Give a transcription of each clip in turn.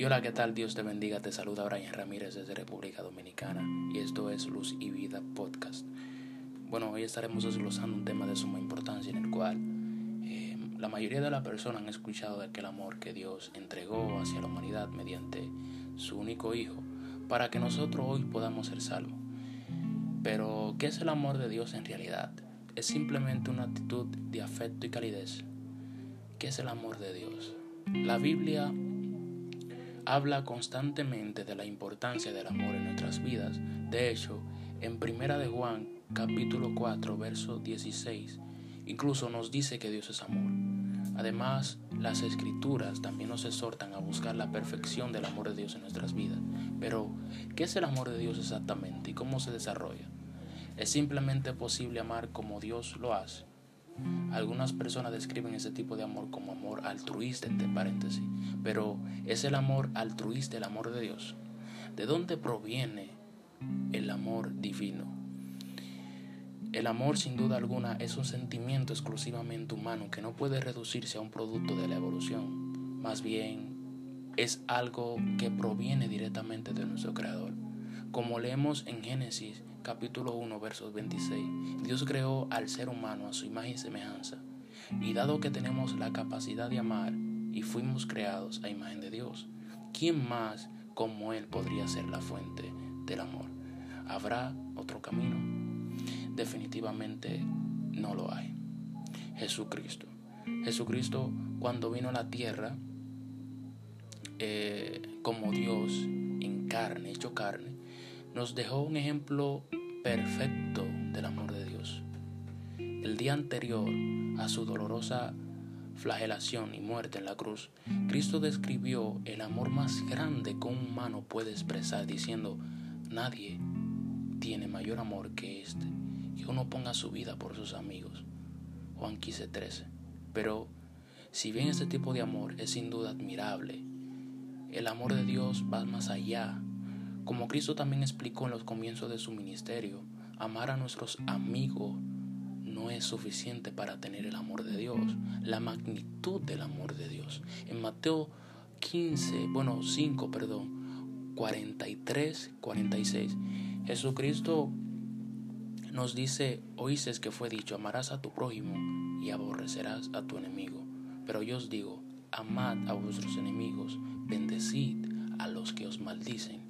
Y hola, ¿qué tal? Dios te bendiga. Te saluda Brian Ramírez desde República Dominicana y esto es Luz y Vida Podcast. Bueno, hoy estaremos desglosando un tema de suma importancia en el cual eh, la mayoría de las personas han escuchado de aquel amor que Dios entregó hacia la humanidad mediante su único Hijo para que nosotros hoy podamos ser salvos. Pero, ¿qué es el amor de Dios en realidad? Es simplemente una actitud de afecto y calidez. ¿Qué es el amor de Dios? La Biblia habla constantemente de la importancia del amor en nuestras vidas. De hecho, en Primera de Juan, capítulo 4, verso 16, incluso nos dice que Dios es amor. Además, las escrituras también nos exhortan a buscar la perfección del amor de Dios en nuestras vidas. Pero, ¿qué es el amor de Dios exactamente y cómo se desarrolla? ¿Es simplemente posible amar como Dios lo hace? Algunas personas describen ese tipo de amor como amor altruista, entre paréntesis, pero es el amor altruista el amor de Dios. ¿De dónde proviene el amor divino? El amor sin duda alguna es un sentimiento exclusivamente humano que no puede reducirse a un producto de la evolución. Más bien es algo que proviene directamente de nuestro Creador. Como leemos en Génesis capítulo 1, versos 26, Dios creó al ser humano a su imagen y semejanza. Y dado que tenemos la capacidad de amar y fuimos creados a imagen de Dios, ¿quién más como Él podría ser la fuente del amor? ¿Habrá otro camino? Definitivamente no lo hay. Jesucristo. Jesucristo cuando vino a la tierra eh, como Dios en carne, hecho carne, nos dejó un ejemplo perfecto del amor de Dios. El día anterior a su dolorosa flagelación y muerte en la cruz, Cristo describió el amor más grande que un humano puede expresar diciendo, nadie tiene mayor amor que este, que uno ponga su vida por sus amigos. Juan 15:13. Pero si bien este tipo de amor es sin duda admirable, el amor de Dios va más allá como Cristo también explicó en los comienzos de su ministerio, amar a nuestros amigos no es suficiente para tener el amor de Dios, la magnitud del amor de Dios. En Mateo 15, bueno, 5, perdón, 43, 46, Jesucristo nos dice, oíces que fue dicho, amarás a tu prójimo y aborrecerás a tu enemigo. Pero yo os digo, amad a vuestros enemigos, bendecid a los que os maldicen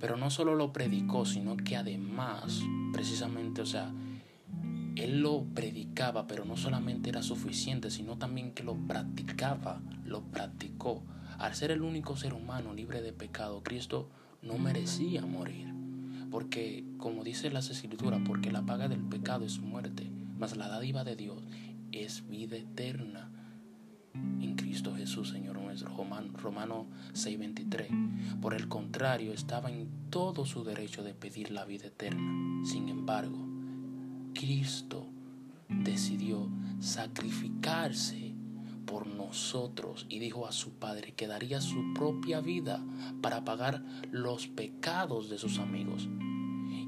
Pero no solo lo predicó, sino que además, precisamente, o sea, él lo predicaba, pero no solamente era suficiente, sino también que lo practicaba, lo practicó. Al ser el único ser humano libre de pecado, Cristo no merecía morir. Porque, como dice las escrituras, porque la paga del pecado es muerte, mas la dádiva de Dios es vida eterna en Cristo Jesús, Señor Romano 6:23. Por el contrario, estaba en todo su derecho de pedir la vida eterna. Sin embargo, Cristo decidió sacrificarse por nosotros y dijo a su Padre que daría su propia vida para pagar los pecados de sus amigos.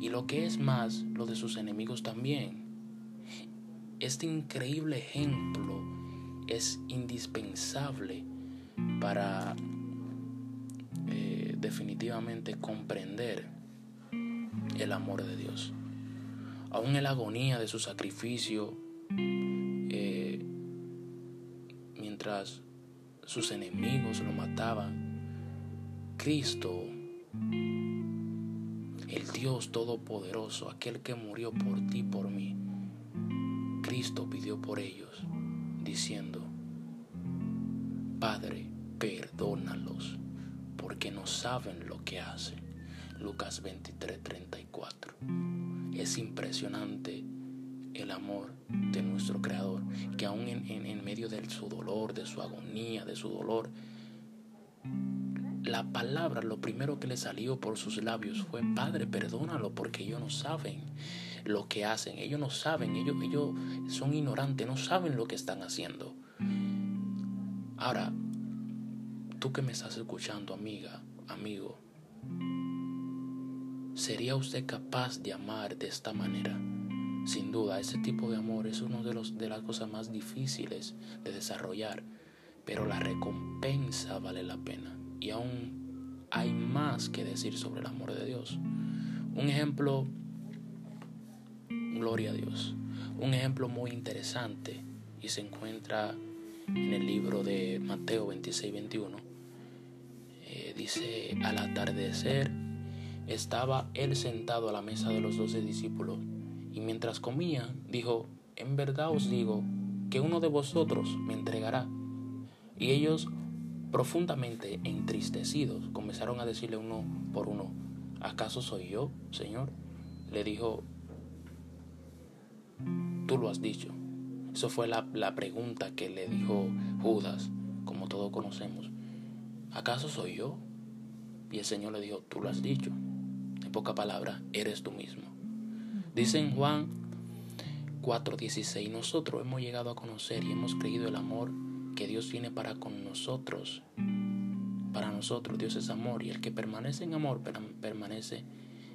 Y lo que es más, lo de sus enemigos también. Este increíble ejemplo es indispensable para eh, definitivamente comprender el amor de Dios. Aún en la agonía de su sacrificio, eh, mientras sus enemigos lo mataban, Cristo, el Dios Todopoderoso, aquel que murió por ti, por mí, Cristo pidió por ellos diciendo, Padre, perdónalos, porque no saben lo que hacen. Lucas 23, 34. Es impresionante el amor de nuestro Creador, que aún en, medio de su dolor, de su agonía, de su dolor, la palabra, lo primero que le salió por sus labios fue, Padre, perdónalo porque ellos no saben lo que hacen, ellos no saben, ellos, ellos son ignorantes, no saben lo que están haciendo. Ahora, tú que me estás escuchando, amiga, amigo, ¿sería usted capaz de amar de esta manera? Sin duda, ese tipo de amor es una de, de las cosas más difíciles de desarrollar, pero la recompensa vale la pena. Y aún hay más que decir sobre el amor de Dios. Un ejemplo, gloria a Dios, un ejemplo muy interesante y se encuentra en el libro de Mateo 26, 21. Dice, al atardecer estaba él sentado a la mesa de los doce discípulos y mientras comía dijo, en verdad os digo que uno de vosotros me entregará. Y ellos, profundamente entristecidos, comenzaron a decirle uno por uno, ¿acaso soy yo, Señor? Le dijo, tú lo has dicho. Eso fue la, la pregunta que le dijo Judas, como todos conocemos. ¿Acaso soy yo? Y el Señor le dijo, tú lo has dicho. En poca palabra, eres tú mismo. Dice en Juan 4:16, nosotros hemos llegado a conocer y hemos creído el amor que Dios tiene para con nosotros. Para nosotros Dios es amor y el que permanece en amor permanece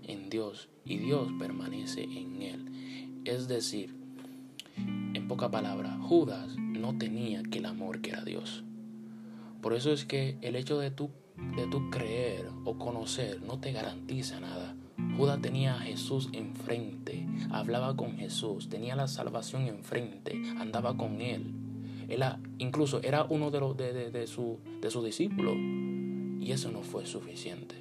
en Dios y Dios permanece en él. Es decir, en poca palabra, Judas no tenía que el amor que era Dios. Por eso es que el hecho de tú de creer o conocer no te garantiza nada. Judas tenía a Jesús enfrente, hablaba con Jesús, tenía la salvación enfrente, andaba con él. Era, incluso era uno de, los, de, de, su, de sus discípulos. Y eso no fue suficiente.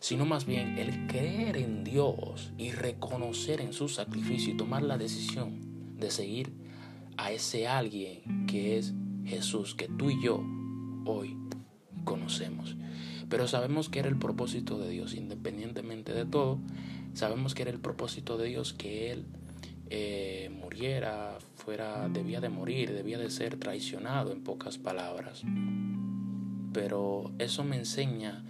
Sino más bien el creer en Dios y reconocer en su sacrificio y tomar la decisión de seguir a ese alguien que es Jesús, que tú y yo hoy conocemos. Pero sabemos que era el propósito de Dios, independientemente de todo, sabemos que era el propósito de Dios que Él eh, muriera, fuera, debía de morir, debía de ser traicionado en pocas palabras. Pero eso me enseña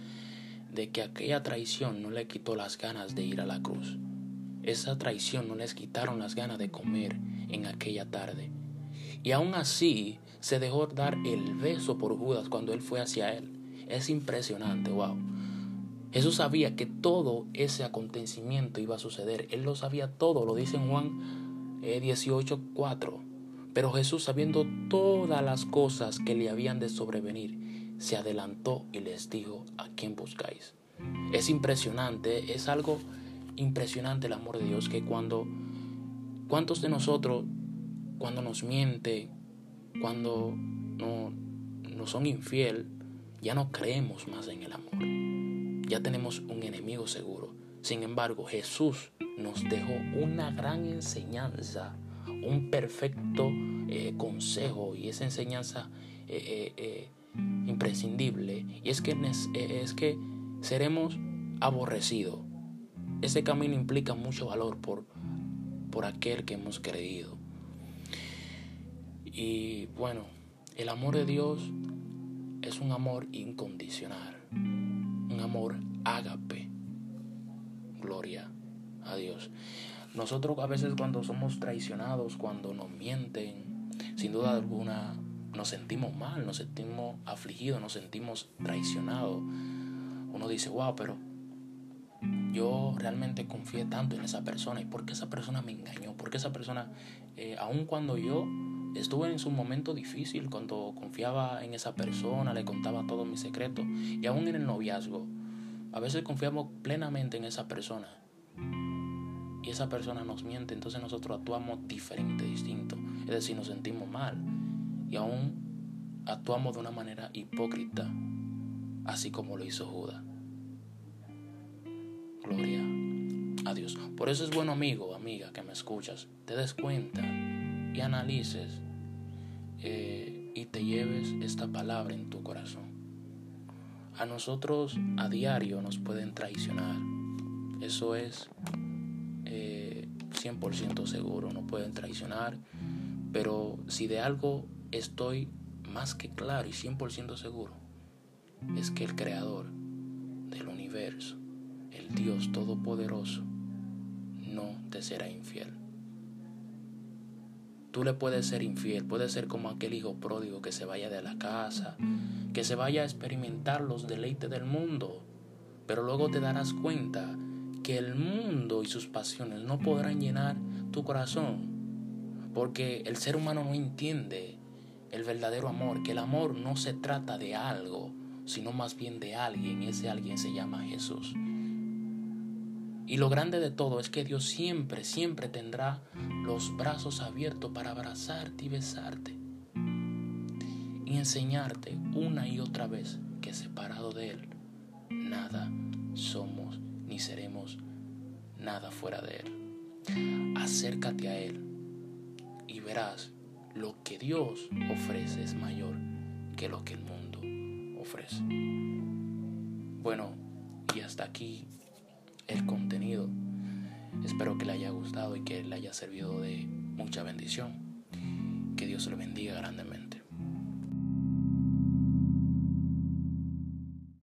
de que aquella traición no le quitó las ganas de ir a la cruz. Esa traición no les quitaron las ganas de comer en aquella tarde. Y aún así se dejó dar el beso por Judas cuando él fue hacia él. Es impresionante, wow. Jesús sabía que todo ese acontecimiento iba a suceder. Él lo sabía todo, lo dice en Juan 18:4. Eh, Pero Jesús, sabiendo todas las cosas que le habían de sobrevenir, se adelantó y les dijo, ¿a quién buscáis? Es impresionante, es algo impresionante el amor de Dios que cuando, ¿cuántos de nosotros, cuando nos miente, cuando no, no son infiel, ya no creemos más en el amor. Ya tenemos un enemigo seguro. Sin embargo, Jesús nos dejó una gran enseñanza, un perfecto eh, consejo y esa enseñanza eh, eh, imprescindible. Y es que, es que seremos aborrecidos. Ese camino implica mucho valor por, por aquel que hemos creído. Y bueno, el amor de Dios es un amor incondicional, un amor ágape. Gloria a Dios. Nosotros a veces cuando somos traicionados, cuando nos mienten, sin duda alguna nos sentimos mal, nos sentimos afligidos, nos sentimos traicionados. Uno dice, wow, pero yo realmente confié tanto en esa persona y por qué esa persona me engañó, porque esa persona, eh, aun cuando yo Estuve en su momento difícil cuando confiaba en esa persona, le contaba todos mis secretos y aún en el noviazgo. A veces confiamos plenamente en esa persona y esa persona nos miente, entonces nosotros actuamos diferente, distinto. Es decir, nos sentimos mal y aún actuamos de una manera hipócrita, así como lo hizo Judas. Gloria a Dios. Por eso es bueno, amigo, amiga, que me escuchas, te des cuenta y analices eh, y te lleves esta palabra en tu corazón. A nosotros a diario nos pueden traicionar. Eso es 100% eh, seguro, no pueden traicionar. Pero si de algo estoy más que claro y 100% seguro, es que el creador del universo, el Dios Todopoderoso, no te será infiel. Tú le puedes ser infiel, puedes ser como aquel hijo pródigo que se vaya de la casa, que se vaya a experimentar los deleites del mundo, pero luego te darás cuenta que el mundo y sus pasiones no podrán llenar tu corazón, porque el ser humano no entiende el verdadero amor, que el amor no se trata de algo, sino más bien de alguien, ese alguien se llama Jesús. Y lo grande de todo es que Dios siempre, siempre tendrá los brazos abiertos para abrazarte y besarte. Y enseñarte una y otra vez que separado de Él, nada somos ni seremos nada fuera de Él. Acércate a Él y verás lo que Dios ofrece es mayor que lo que el mundo ofrece. Bueno, y hasta aquí el contenido. Espero que le haya gustado y que le haya servido de mucha bendición. Que Dios lo bendiga grandemente.